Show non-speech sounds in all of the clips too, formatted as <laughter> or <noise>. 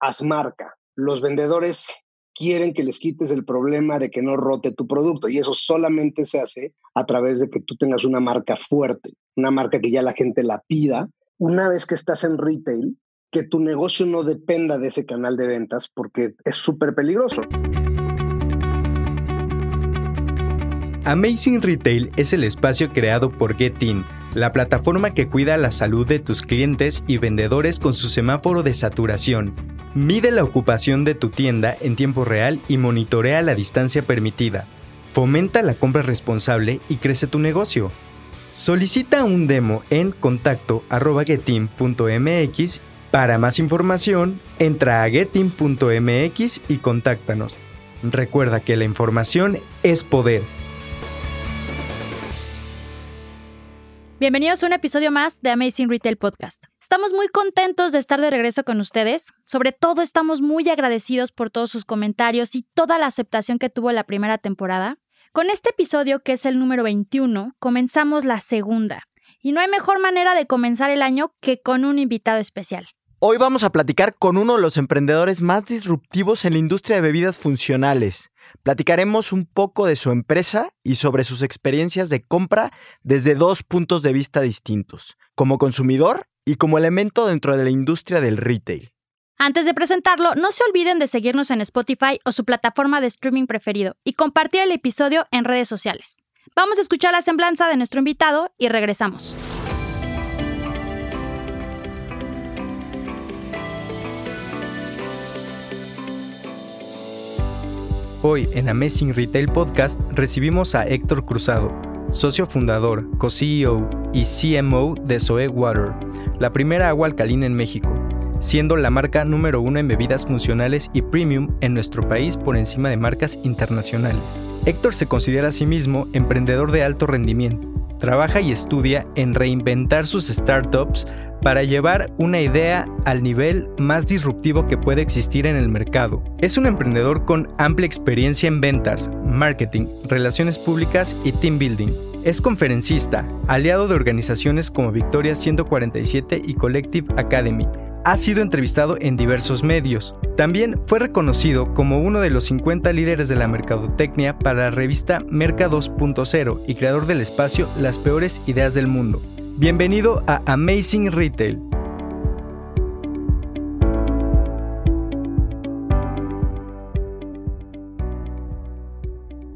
haz marca. Los vendedores quieren que les quites el problema de que no rote tu producto y eso solamente se hace a través de que tú tengas una marca fuerte, una marca que ya la gente la pida. Una vez que estás en retail, que tu negocio no dependa de ese canal de ventas porque es súper peligroso. Amazing Retail es el espacio creado por GetIn, la plataforma que cuida la salud de tus clientes y vendedores con su semáforo de saturación. Mide la ocupación de tu tienda en tiempo real y monitorea la distancia permitida. Fomenta la compra responsable y crece tu negocio. Solicita un demo en contacto.getin.mx. Para más información, entra a getin.mx y contáctanos. Recuerda que la información es poder. Bienvenidos a un episodio más de Amazing Retail Podcast. Estamos muy contentos de estar de regreso con ustedes. Sobre todo estamos muy agradecidos por todos sus comentarios y toda la aceptación que tuvo la primera temporada. Con este episodio, que es el número 21, comenzamos la segunda. Y no hay mejor manera de comenzar el año que con un invitado especial. Hoy vamos a platicar con uno de los emprendedores más disruptivos en la industria de bebidas funcionales. Platicaremos un poco de su empresa y sobre sus experiencias de compra desde dos puntos de vista distintos, como consumidor y como elemento dentro de la industria del retail. Antes de presentarlo, no se olviden de seguirnos en Spotify o su plataforma de streaming preferido y compartir el episodio en redes sociales. Vamos a escuchar la semblanza de nuestro invitado y regresamos. Hoy en Amazing Retail Podcast recibimos a Héctor Cruzado, socio fundador, co-CEO y CMO de Zoe Water, la primera agua alcalina en México, siendo la marca número uno en bebidas funcionales y premium en nuestro país por encima de marcas internacionales. Héctor se considera a sí mismo emprendedor de alto rendimiento. Trabaja y estudia en reinventar sus startups para llevar una idea al nivel más disruptivo que puede existir en el mercado. Es un emprendedor con amplia experiencia en ventas, marketing, relaciones públicas y team building. Es conferencista, aliado de organizaciones como Victoria 147 y Collective Academy. Ha sido entrevistado en diversos medios. También fue reconocido como uno de los 50 líderes de la mercadotecnia para la revista Merca 2.0 y creador del espacio Las peores ideas del mundo. Bienvenido a Amazing Retail.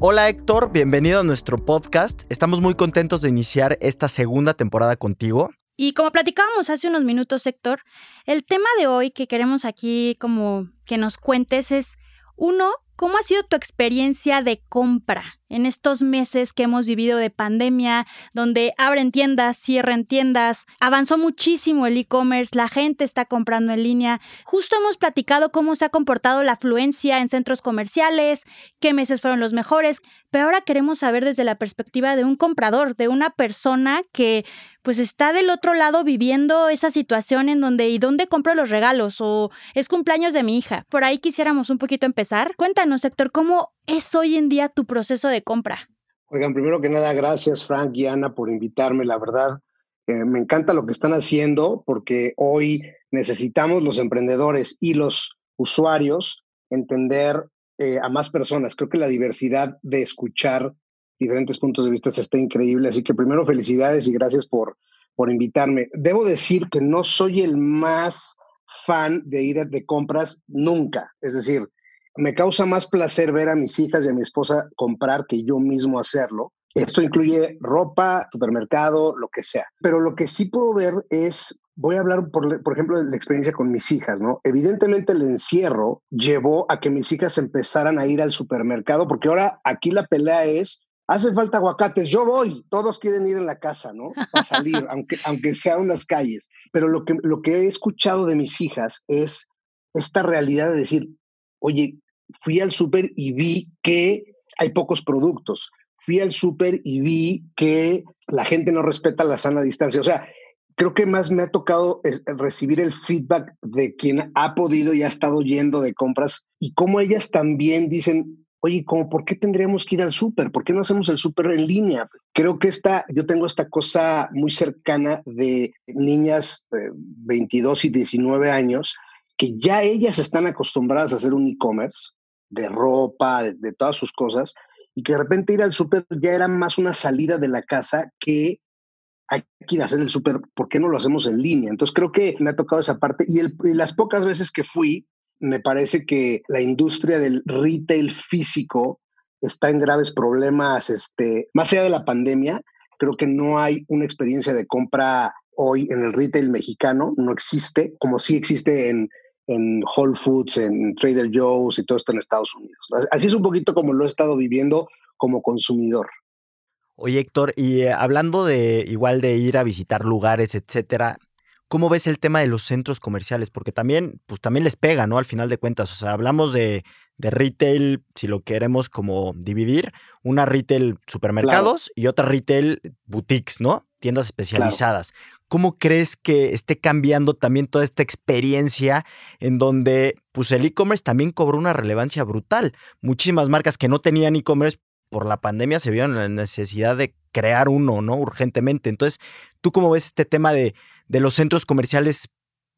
Hola Héctor, bienvenido a nuestro podcast. Estamos muy contentos de iniciar esta segunda temporada contigo. Y como platicábamos hace unos minutos, Héctor, el tema de hoy que queremos aquí como que nos cuentes es, uno, ¿cómo ha sido tu experiencia de compra? En estos meses que hemos vivido de pandemia, donde abren tiendas, cierran tiendas, avanzó muchísimo el e-commerce, la gente está comprando en línea. Justo hemos platicado cómo se ha comportado la afluencia en centros comerciales, qué meses fueron los mejores, pero ahora queremos saber desde la perspectiva de un comprador, de una persona que pues está del otro lado viviendo esa situación en donde ¿y dónde compro los regalos? o es cumpleaños de mi hija. Por ahí quisiéramos un poquito empezar. Cuéntanos, Héctor, ¿cómo es hoy en día tu proceso de compra? Oigan, primero que nada, gracias Frank y Ana por invitarme. La verdad, eh, me encanta lo que están haciendo porque hoy necesitamos los emprendedores y los usuarios entender eh, a más personas. Creo que la diversidad de escuchar diferentes puntos de vista está increíble. Así que primero felicidades y gracias por, por invitarme. Debo decir que no soy el más fan de ir de compras nunca. Es decir, me causa más placer ver a mis hijas y a mi esposa comprar que yo mismo hacerlo. Esto incluye ropa, supermercado, lo que sea. Pero lo que sí puedo ver es, voy a hablar, por, por ejemplo, de la experiencia con mis hijas, ¿no? Evidentemente el encierro llevó a que mis hijas empezaran a ir al supermercado, porque ahora aquí la pelea es, hace falta aguacates, yo voy, todos quieren ir en la casa, ¿no? A salir, <laughs> aunque, aunque sea unas calles. Pero lo que, lo que he escuchado de mis hijas es esta realidad de decir, oye, fui al súper y vi que hay pocos productos. Fui al súper y vi que la gente no respeta la sana distancia. O sea, creo que más me ha tocado recibir el feedback de quien ha podido y ha estado yendo de compras y cómo ellas también dicen, oye, ¿cómo, ¿por qué tendríamos que ir al súper? ¿Por qué no hacemos el súper en línea? Creo que esta, yo tengo esta cosa muy cercana de niñas de 22 y 19 años que ya ellas están acostumbradas a hacer un e-commerce de ropa, de, todas sus cosas, y que de repente ir al súper ya era más una salida de la casa que hay que ir a hacer el súper, ¿por qué no lo hacemos en línea? Entonces creo que me ha tocado esa parte y, las pocas veces que fui, me parece que la industria del retail físico está en graves problemas, este, más allá de la pandemia, creo que no hay una experiencia de compra hoy en el retail mexicano, no existe, como sí existe en, en Whole Foods, en Trader Joe's y todo esto en Estados Unidos. Así es un poquito como lo he estado viviendo como consumidor. Oye, Héctor, y eh, hablando de igual de ir a visitar lugares, etcétera, ¿cómo ves el tema de los centros comerciales? Porque también, pues también les pega, ¿no? Al final de cuentas, o sea, hablamos de, de retail, si lo queremos como dividir, una retail supermercados y otra retail boutiques, ¿no? Tiendas especializadas. ¿Cómo crees que esté cambiando también toda esta experiencia en donde pues el e-commerce también cobró una relevancia brutal? Muchísimas marcas que no tenían e-commerce por la pandemia se vieron la necesidad de crear uno, ¿no? Urgentemente. Entonces, ¿tú cómo ves este tema de, de los centros comerciales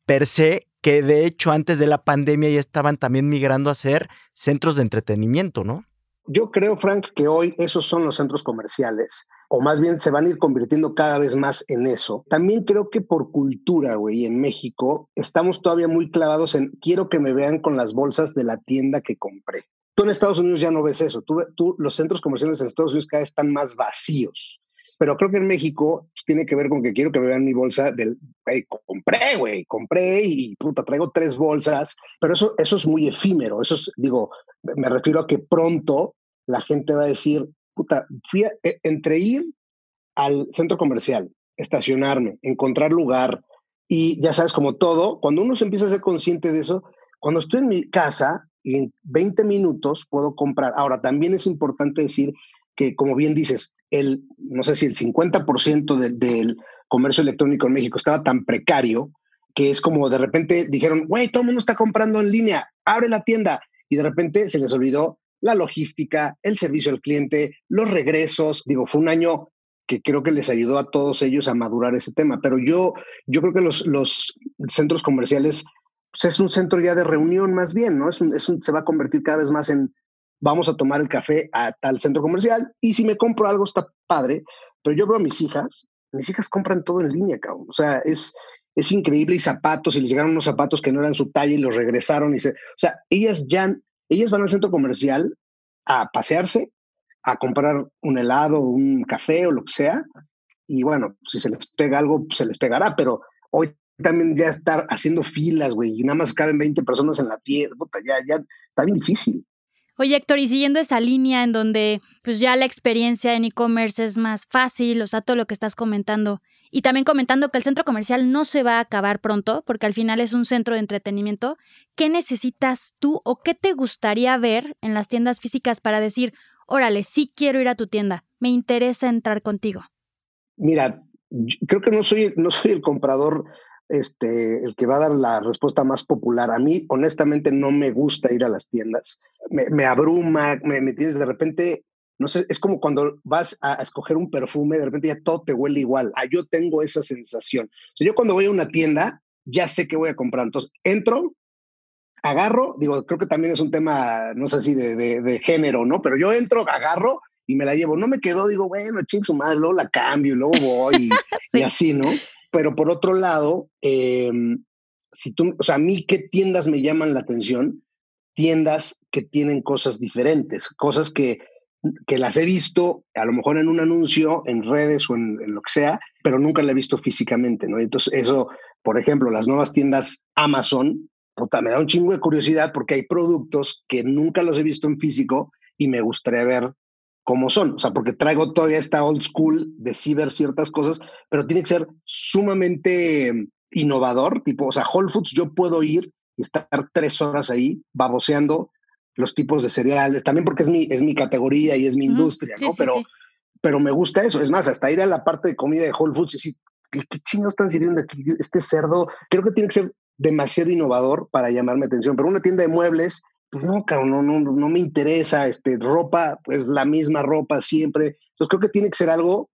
per se que de hecho antes de la pandemia ya estaban también migrando a ser centros de entretenimiento, ¿no? Yo creo, Frank, que hoy esos son los centros comerciales, o más bien se van a ir convirtiendo cada vez más en eso. También creo que por cultura, güey, en México estamos todavía muy clavados en quiero que me vean con las bolsas de la tienda que compré. Tú en Estados Unidos ya no ves eso. Tú, tú los centros comerciales en Estados Unidos cada vez están más vacíos. Pero creo que en México tiene que ver con que quiero que me vean mi bolsa del, güey, compré, güey, compré y puta, traigo tres bolsas, pero eso, eso es muy efímero, eso es, digo, me refiero a que pronto la gente va a decir, puta, fui a, e, entre ir al centro comercial, estacionarme, encontrar lugar y ya sabes, como todo, cuando uno se empieza a ser consciente de eso, cuando estoy en mi casa y en 20 minutos puedo comprar. Ahora, también es importante decir que, como bien dices, el, no sé si el 50% del comercio electrónico en México estaba tan precario que es como de repente dijeron, güey, todo el mundo está comprando en línea, abre la tienda. Y de repente se les olvidó la logística, el servicio al cliente, los regresos. Digo, fue un año que creo que les ayudó a todos ellos a madurar ese tema. Pero yo, yo creo que los, los centros comerciales pues, es un centro ya de reunión más bien, ¿no? Es es un, se va a convertir cada vez más en, vamos a tomar el café a tal centro comercial y si me compro algo está padre, pero yo veo a mis hijas, mis hijas compran todo en línea, cabrón. O sea, es, es increíble y zapatos, y les llegaron unos zapatos que no eran su talla y los regresaron y se, o sea, ellas ya, ellas van al centro comercial a pasearse, a comprar un helado, un café o lo que sea, y bueno, si se les pega algo, se les pegará, pero hoy también ya estar haciendo filas, güey, y nada más caben 20 personas en la tienda, ya, ya está bien difícil. Oye, Héctor, y siguiendo esa línea en donde pues ya la experiencia en e-commerce es más fácil, o sea, todo lo que estás comentando, y también comentando que el centro comercial no se va a acabar pronto, porque al final es un centro de entretenimiento, ¿qué necesitas tú o qué te gustaría ver en las tiendas físicas para decir, órale, sí quiero ir a tu tienda, me interesa entrar contigo? Mira, creo que no soy, no soy el comprador este, el que va a dar la respuesta más popular. A mí, honestamente, no me gusta ir a las tiendas. Me, abruma, me, tienes de repente, no sé, es como cuando vas a, escoger un perfume, de repente ya todo te huele igual. Ah, yo tengo esa sensación. yo cuando voy a una tienda, ya sé qué voy a comprar. Entonces, entro, agarro, digo, creo que también es un tema, no sé si de, de, género, ¿no? Pero yo entro, agarro y me la llevo. No me quedo, digo, bueno, ching su madre, luego la cambio, luego voy y <laughs> así, ¿no? Pero por otro lado, em, si tú, o sea, a mí qué tiendas me llaman la atención, tiendas que tienen cosas diferentes, cosas que, que las he visto a lo mejor en un anuncio, en redes o en, lo que sea, pero nunca la he visto físicamente, ¿no? Entonces, eso, por ejemplo, las nuevas tiendas Amazon, puta, me da un chingo de curiosidad porque hay productos que nunca los he visto en físico y me gustaría ver como son, o sea, porque traigo todavía esta old school de sí ver ciertas cosas, pero tiene que ser sumamente innovador, tipo, o sea, Whole Foods yo puedo ir y estar tres horas ahí baboseando los tipos de cereales, también porque es mi, es mi categoría y es mi industria, ¿no? pero, pero me gusta eso, es más, hasta ir a la parte de comida de Whole Foods y decir, ¿qué, qué están sirviendo aquí? Este cerdo, creo que tiene que ser demasiado innovador para llamarme atención, pero una tienda de muebles pues no, cabrón, no, no, no me interesa, este, ropa, pues la misma ropa siempre. Entonces creo que tiene que ser algo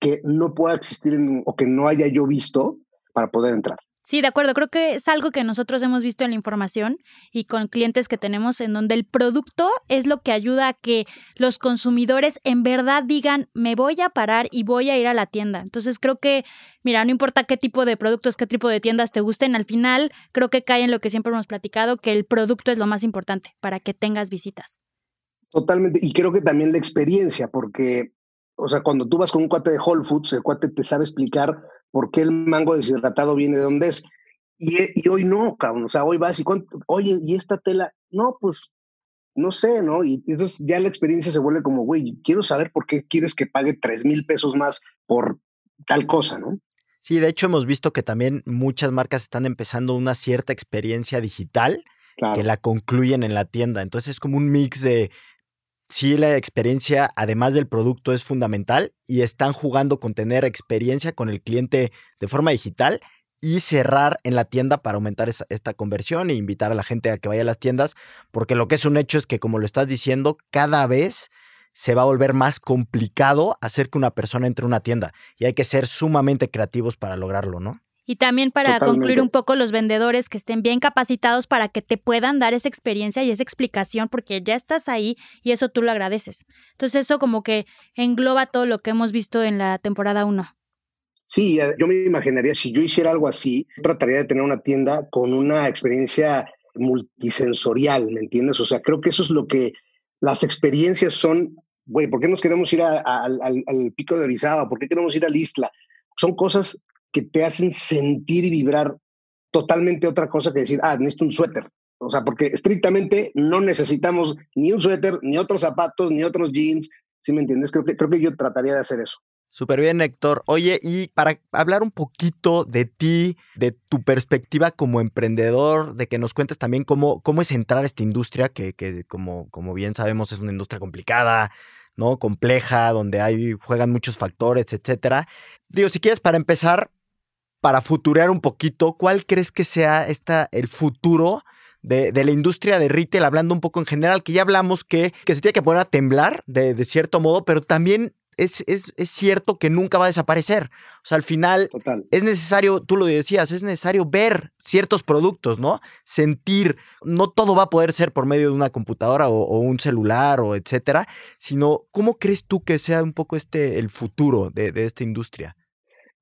que no pueda existir o que no haya yo visto para poder entrar. Sí, de acuerdo. Creo que es algo que nosotros hemos visto en la información y con clientes que tenemos en donde el producto es lo que ayuda a que los consumidores en verdad digan, me voy a parar y voy a ir a la tienda. Entonces creo que, mira, no importa qué tipo de productos, qué tipo de tiendas te gusten, al final creo que cae en lo que siempre hemos platicado, que el producto es lo más importante para que tengas visitas. Totalmente. Y creo que también la experiencia, porque, o sea, cuando tú vas con un cuate de Whole Foods, el cuate te sabe explicar por qué el mango deshidratado viene de dónde es. Y, hoy no, cabrón. O sea, hoy vas y, oye, ¿y esta tela? No, pues, no sé, ¿no? Y entonces ya la experiencia se vuelve como, güey, quiero saber por qué quieres que pague tres mil pesos más por tal cosa, ¿no? Sí, de hecho hemos visto que también muchas marcas están empezando una cierta experiencia digital que la concluyen en la tienda. Entonces es como un mix de sí la experiencia, además del producto, es fundamental y están jugando con tener experiencia con el cliente de forma digital y cerrar en la tienda para aumentar esta conversión e invitar a la gente a que vaya a las tiendas, porque lo que es un hecho es que, como lo estás diciendo, cada vez se va a volver más complicado hacer que una persona entre una tienda y hay que ser sumamente creativos para lograrlo, ¿no? Y también para concluir un poco los vendedores que estén bien capacitados para que te puedan dar esa experiencia y esa explicación porque ya estás ahí y eso tú lo agradeces. Entonces eso como que engloba todo lo que hemos visto en la temporada 1. Sí, eh, yo me imaginaría, si yo hiciera algo así, trataría de tener una tienda con una experiencia multisensorial, ¿me entiendes? O sea, creo que eso es lo que las experiencias son, güey, ¿por qué nos queremos ir al, al, pico de Orizaba? ¿Por qué queremos ir al Isla? Son cosas que te hacen sentir y vibrar totalmente otra cosa que decir, ah, necesito un suéter. O sea, porque estrictamente no necesitamos ni un suéter, ni otros zapatos, ni otros jeans. ¿Sí me entiendes? Creo que, creo que yo trataría de hacer eso. Súper bien, Héctor. Oye, y para hablar un poquito de ti, de tu perspectiva como emprendedor, de que nos cuentes también cómo, cómo es entrar a esta industria, que, que como, como bien sabemos es una industria complicada, ¿no? Compleja, donde hay, juegan muchos factores, etcétera. Digo, si quieres, para empezar, para futurear un poquito, ¿cuál crees que sea esta, el futuro de, la industria de retail, hablando un poco en general, que ya hablamos que, que se tiene que poner a temblar de, de cierto modo, pero también es, es, es, cierto que nunca va a desaparecer. O sea, al final es necesario, tú lo decías, es necesario ver ciertos productos, ¿no? Sentir, no todo va a poder ser por medio de una computadora o, un celular o etcétera, sino cómo crees tú que sea un poco este el futuro de, de esta industria.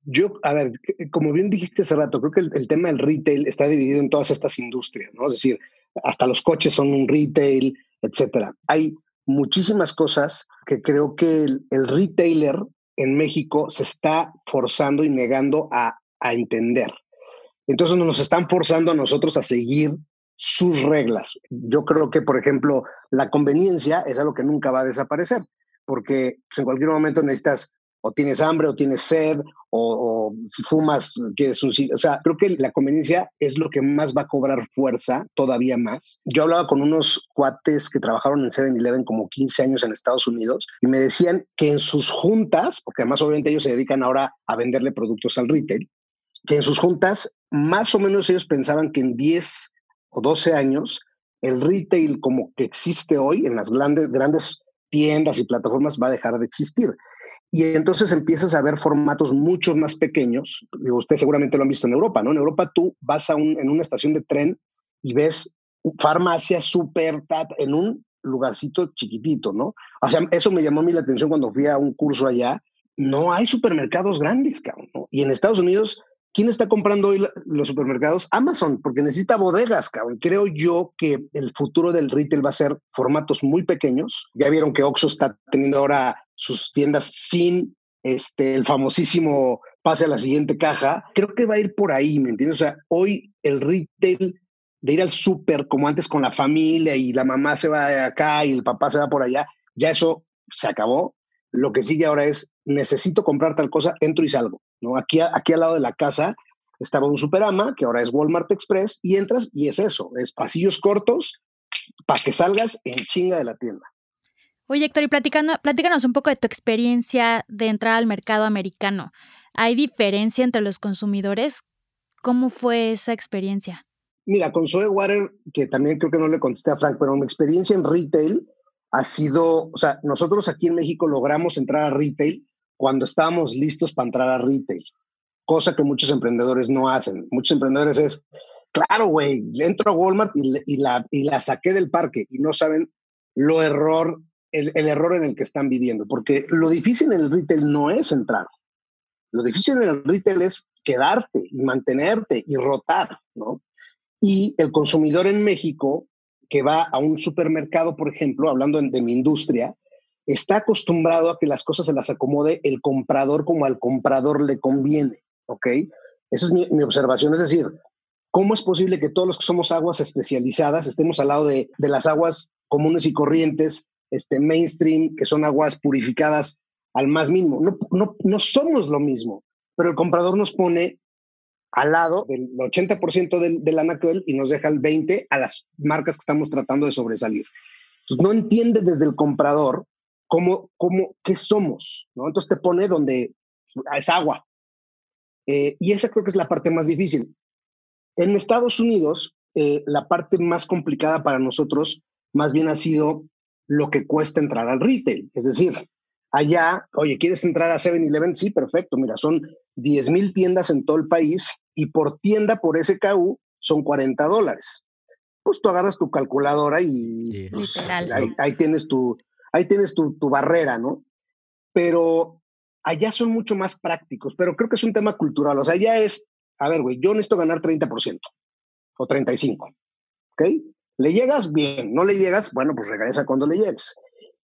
Yo, a ver, como bien dijiste hace rato, creo que el, tema del retail está dividido en todas estas industrias, ¿no? Es decir, hasta los coches son un retail, etcétera. Hay muchísimas cosas que creo que el, retailer en México se está forzando y negando a, a entender. Entonces nos están forzando a nosotros a seguir sus reglas. Yo creo que, por ejemplo, la conveniencia es algo que nunca va a desaparecer, porque en cualquier momento necesitas o tienes hambre o tienes sed o, si fumas quieres un o sea creo que la conveniencia es lo que más va a cobrar fuerza todavía más yo hablaba con unos cuates que trabajaron en 7-Eleven como 15 años en Estados Unidos y me decían que en sus juntas porque además obviamente ellos se dedican ahora a venderle productos al retail que en sus juntas más o menos ellos pensaban que en 10 o 12 años el retail como que existe hoy en las grandes grandes tiendas y plataformas va a dejar de existir. Y entonces empiezas a ver formatos mucho más pequeños. Ustedes seguramente lo han visto en Europa, ¿no? En Europa tú vas a un, en una estación de tren y ves farmacia super en un lugarcito chiquitito, ¿no? O sea, eso me llamó a mí la atención cuando fui a un curso allá. No hay supermercados grandes, cabrón. Y en Estados Unidos, ¿quién está comprando hoy los supermercados? Amazon, porque necesita bodegas, cabrón. Creo yo que el futuro del retail va a ser formatos muy pequeños. Ya vieron que Oxxo está teniendo ahora sus tiendas sin este, el famosísimo pase a la siguiente caja, creo que va a ir por ahí, ¿me entiendes? O sea, hoy el retail de ir al súper como antes con la familia y la mamá se va acá y el papá se va por allá, ya eso se acabó. Lo que sigue ahora es, necesito comprar tal cosa, entro y salgo, ¿no? Aquí, aquí al lado de la casa estaba un superama, que ahora es Walmart Express, y entras y es eso, es pasillos cortos para que salgas en chinga de la tienda. Oye, Héctor, y platícanos un poco de tu experiencia de entrar al mercado americano. ¿Hay diferencia entre los consumidores? ¿Cómo fue esa experiencia? Mira, con Zoe Water, que también creo que no le contesté a Frank, pero mi experiencia en retail ha sido, o sea, nosotros aquí en México logramos entrar a retail cuando estábamos listos para entrar a retail. cosa que muchos emprendedores no hacen. Muchos emprendedores es, claro, güey, entro a Walmart y, la, y la saqué del parque y no saben lo error, el, error en el que están viviendo, porque lo difícil en el retail no es entrar. Lo difícil en el retail es quedarte y mantenerte y rotar, ¿no? Y el consumidor en México que va a un supermercado, por ejemplo, hablando de mi industria, está acostumbrado a que las cosas se las acomode el comprador como al comprador le conviene, ¿ok? Esa es mi, observación. Es decir, ¿cómo es posible que todos los que somos aguas especializadas estemos al lado de, las aguas comunes y corrientes, este mainstream, que son aguas purificadas al más mínimo? No, no, no somos lo mismo, pero el comprador nos pone al lado del 80% del, del anaquel y nos deja el 20% a las marcas que estamos tratando de sobresalir. Entonces, no entiende desde el comprador cómo, cómo, qué somos, ¿no? Entonces te pone donde es agua. Eh, y esa creo que es la parte más difícil. En Estados Unidos, eh, la parte más complicada para nosotros más bien ha sido lo que cuesta entrar al retail. Es decir, allá, oye, ¿quieres entrar a 7-Eleven? Sí, perfecto. Mira, son 10 mil tiendas en todo el país y por tienda, por SKU, son 40 dólares. Pues tú agarras tu calculadora y pues, ahí, tienes, tu, ahí tienes tu, tu barrera, ¿no? Pero allá son mucho más prácticos, pero creo que es un tema cultural. O sea, allá es, a ver, güey, yo necesito ganar 30% o 35%, ¿ok? ¿Le llegas? Bien. ¿No le llegas? Bueno, pues regresa cuando le llegues.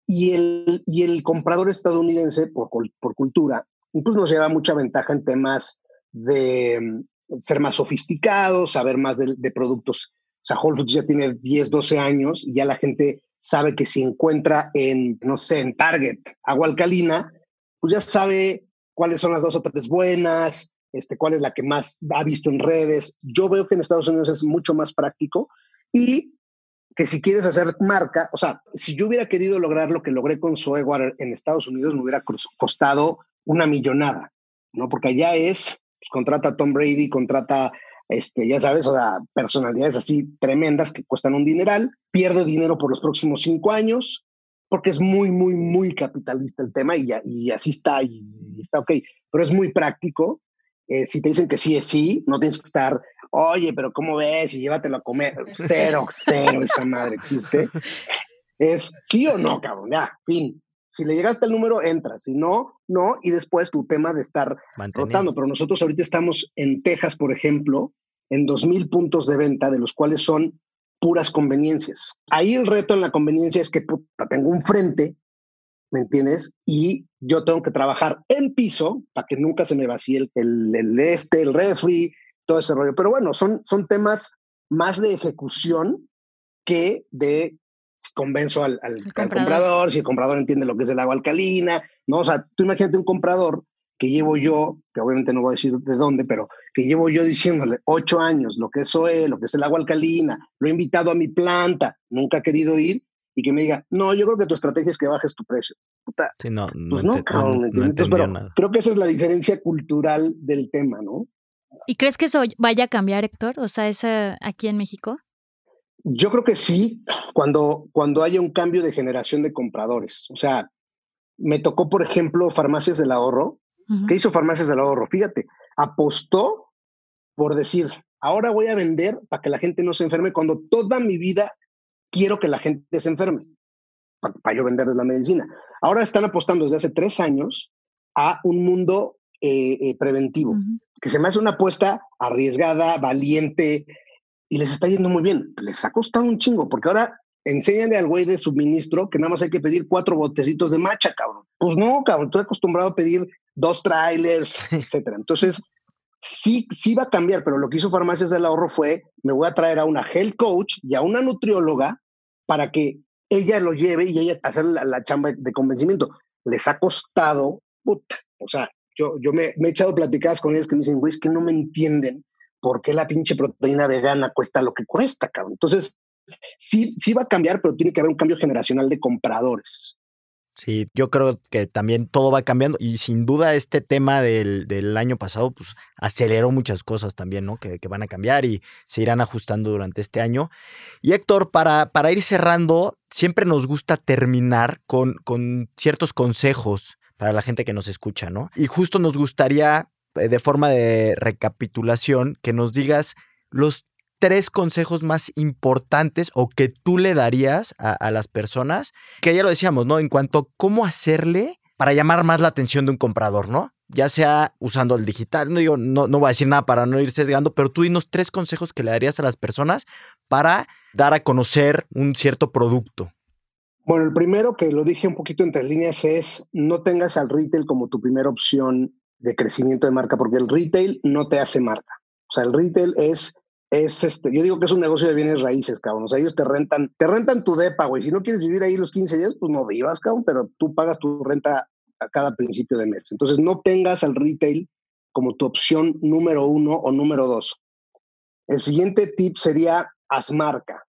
Y el, y el comprador estadounidense, por, por cultura, incluso nos lleva mucha ventaja en temas de mm, ser más sofisticados, saber más de, productos. O sea, Whole Foods ya tiene 10, 12 años y ya la gente sabe que si encuentra en, no sé, en Target agua alcalina, pues ya sabe cuáles son las dos o tres buenas, este, cuál es la que más ha visto en redes. Yo veo que en Estados Unidos es mucho más práctico y que si quieres hacer marca, o sea, si yo hubiera querido lograr lo que logré con Water en Estados Unidos, me hubiera costado una millonada, ¿no? Porque allá es, pues, contrata a Tom Brady, contrata, este, ya sabes, o sea, personalidades así tremendas que cuestan un dineral, pierde dinero por los próximos cinco años, porque es muy, muy, muy capitalista el tema y, y así está, y, está ok, pero es muy práctico. Eh, si te dicen que sí es sí, no tienes que estar, oye, pero ¿cómo ves? Y llévatelo a comer. <laughs> Cero, cero, esa madre existe. Es sí o no, cabrón, ya, fin. Si le llegaste al número, entras. Si no, no. Y después tu tema de estar rotando. Pero nosotros ahorita estamos en Texas, por ejemplo, en 2.000 puntos de venta, de los cuales son puras conveniencias. Ahí el reto en la conveniencia es que tengo un frente, ¿me entiendes? Y yo tengo que trabajar en piso para que nunca se me vacíe el, el, el este, el refri, todo ese rollo. Pero bueno, son, son temas más de ejecución que de si convenzo al, comprador. si el comprador entiende lo que es el agua alcalina, ¿no? O sea, tú imagínate un comprador que llevo yo, que obviamente no voy a decir de dónde, pero que llevo yo diciéndole ocho años lo que es SOE, lo que es el agua alcalina, lo he invitado a mi planta, nunca ha querido ir, y que me diga, no, yo creo que tu estrategia es que bajes tu precio. sí, no, pues no, creo que esa es la diferencia cultural del tema, ¿no? ¿Y crees que eso vaya a cambiar, Héctor? O sea, es aquí en México. Yo creo que sí, cuando, cuando haya un cambio de generación de compradores. O sea, me tocó, por ejemplo, Farmacias del Ahorro. ¿Qué hizo Farmacias del Ahorro? Fíjate, apostó por decir, ahora voy a vender para que la gente no se enferme cuando toda mi vida quiero que la gente se enferme, para, yo venderles la medicina. Ahora están apostando desde hace tres años a un mundo eh, eh, preventivo, que se me hace una apuesta arriesgada, valiente, y les está yendo muy bien. Les ha costado un chingo, porque ahora enséñale al güey de suministro que nada más hay que pedir cuatro botecitos de macha, cabrón. Pues no, cabrón, estoy acostumbrado a pedir dos trailers, <laughs> etcétera. Entonces, sí, sí va a cambiar, pero lo que hizo Farmacias del Ahorro fue, me voy a traer a una health coach y a una nutrióloga para que ella lo lleve y ella hacer la, chamba de convencimiento. Les ha costado, puta, o sea, yo, yo me, he echado platicadas con ellas que me dicen, güey, es que no me entienden ¿por qué la pinche proteína vegana cuesta lo que cuesta, cabrón? Entonces, sí, sí va a cambiar, pero tiene que haber un cambio generacional de compradores. Sí, yo creo que también todo va cambiando y sin duda este tema del, del año pasado pues aceleró muchas cosas también, ¿no? Que, que, van a cambiar y se irán ajustando durante este año. Y Héctor, para, para ir cerrando, siempre nos gusta terminar con, con ciertos consejos para la gente que nos escucha, ¿no? Y justo nos gustaría eh, de forma de recapitulación, que nos digas los tres consejos más importantes o que tú le darías a, las personas, que ya lo decíamos, ¿no? En cuanto a cómo hacerle para llamar más la atención de un comprador, ¿no? Ya sea usando el digital, no digo, no, no voy a decir nada para no ir sesgando, pero tú dinos tres consejos que le darías a las personas para dar a conocer un cierto producto. Bueno, el primero que lo dije un poquito entre líneas es no tengas al retail como tu primera opción de crecimiento de marca, porque el retail no te hace marca. O sea, el retail es es este, yo digo que es un negocio de bienes raíces, cabrón. O sea, ellos te rentan, te rentan tu depa, güey. Si no quieres vivir ahí los 15 días, pues no vivas, cabrón, pero tú pagas tu renta a cada principio de mes. Entonces, no tengas al retail como tu opción número uno o número dos. El siguiente tip sería haz marca.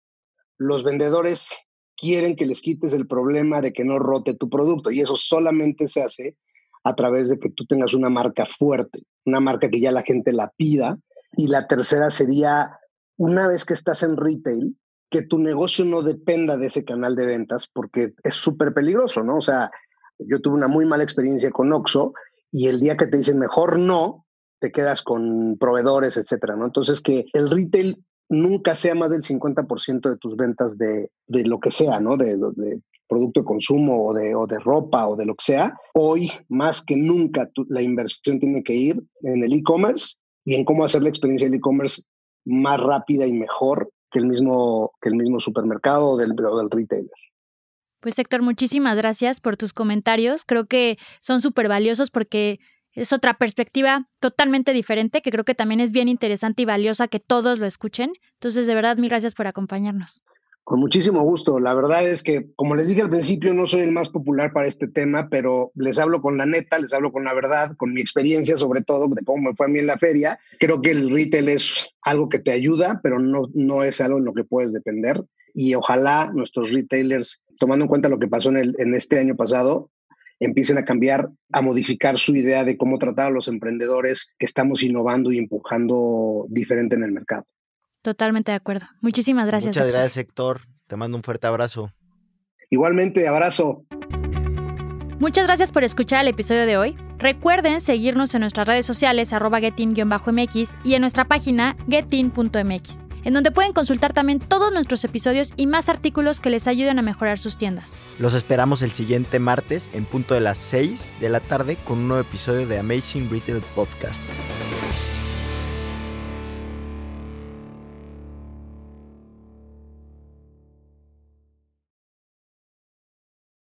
Los vendedores quieren que les quites el problema de que no rote tu producto y eso solamente se hace a través de que tú tengas una marca fuerte, una marca que ya la gente la pida y la tercera sería, una vez que estás en retail, que tu negocio no dependa de ese canal de ventas, porque es súper peligroso, ¿no? O sea, yo tuve una muy mala experiencia con Oxxo y el día que te dicen mejor no, te quedas con proveedores, etcétera, ¿no? Entonces, que el retail nunca sea más del 50% de tus ventas de, de, lo que sea, ¿no? De, producto de consumo o de, o de ropa o de lo que sea. Hoy, más que nunca, la inversión tiene que ir en el e-commerce y en cómo hacer la experiencia del e-commerce más rápida y mejor que el mismo, que el mismo supermercado o del, del retailer. Pues Héctor, muchísimas gracias por tus comentarios. Creo que son súper valiosos porque es otra perspectiva totalmente diferente que creo que también es bien interesante y valiosa que todos lo escuchen. Entonces, de verdad, mil gracias por acompañarnos. Con muchísimo gusto. La verdad es que, como les dije al principio, no soy el más popular para este tema, pero les hablo con la neta, les hablo con la verdad, con mi experiencia sobre todo, de cómo me fue a mí en la feria. Creo que el retail es algo que te ayuda, pero no, no es algo en lo que puedes depender. Y ojalá nuestros retailers, tomando en cuenta lo que pasó en, el, en este año pasado, empiecen a cambiar, a modificar su idea de cómo tratar a los emprendedores que estamos innovando y empujando diferente en el mercado. Totalmente de acuerdo. Muchísimas gracias. Muchas gracias, Héctor. Te mando un fuerte abrazo. Igualmente, abrazo. Muchas gracias por escuchar el episodio de hoy. Recuerden seguirnos en nuestras redes sociales arroba getin-mx y en nuestra página getin.mx, en donde pueden consultar también todos nuestros episodios y más artículos que les ayuden a mejorar sus tiendas. Los esperamos el siguiente martes en punto de las 6 de la tarde con un nuevo episodio de Amazing Retail Podcast.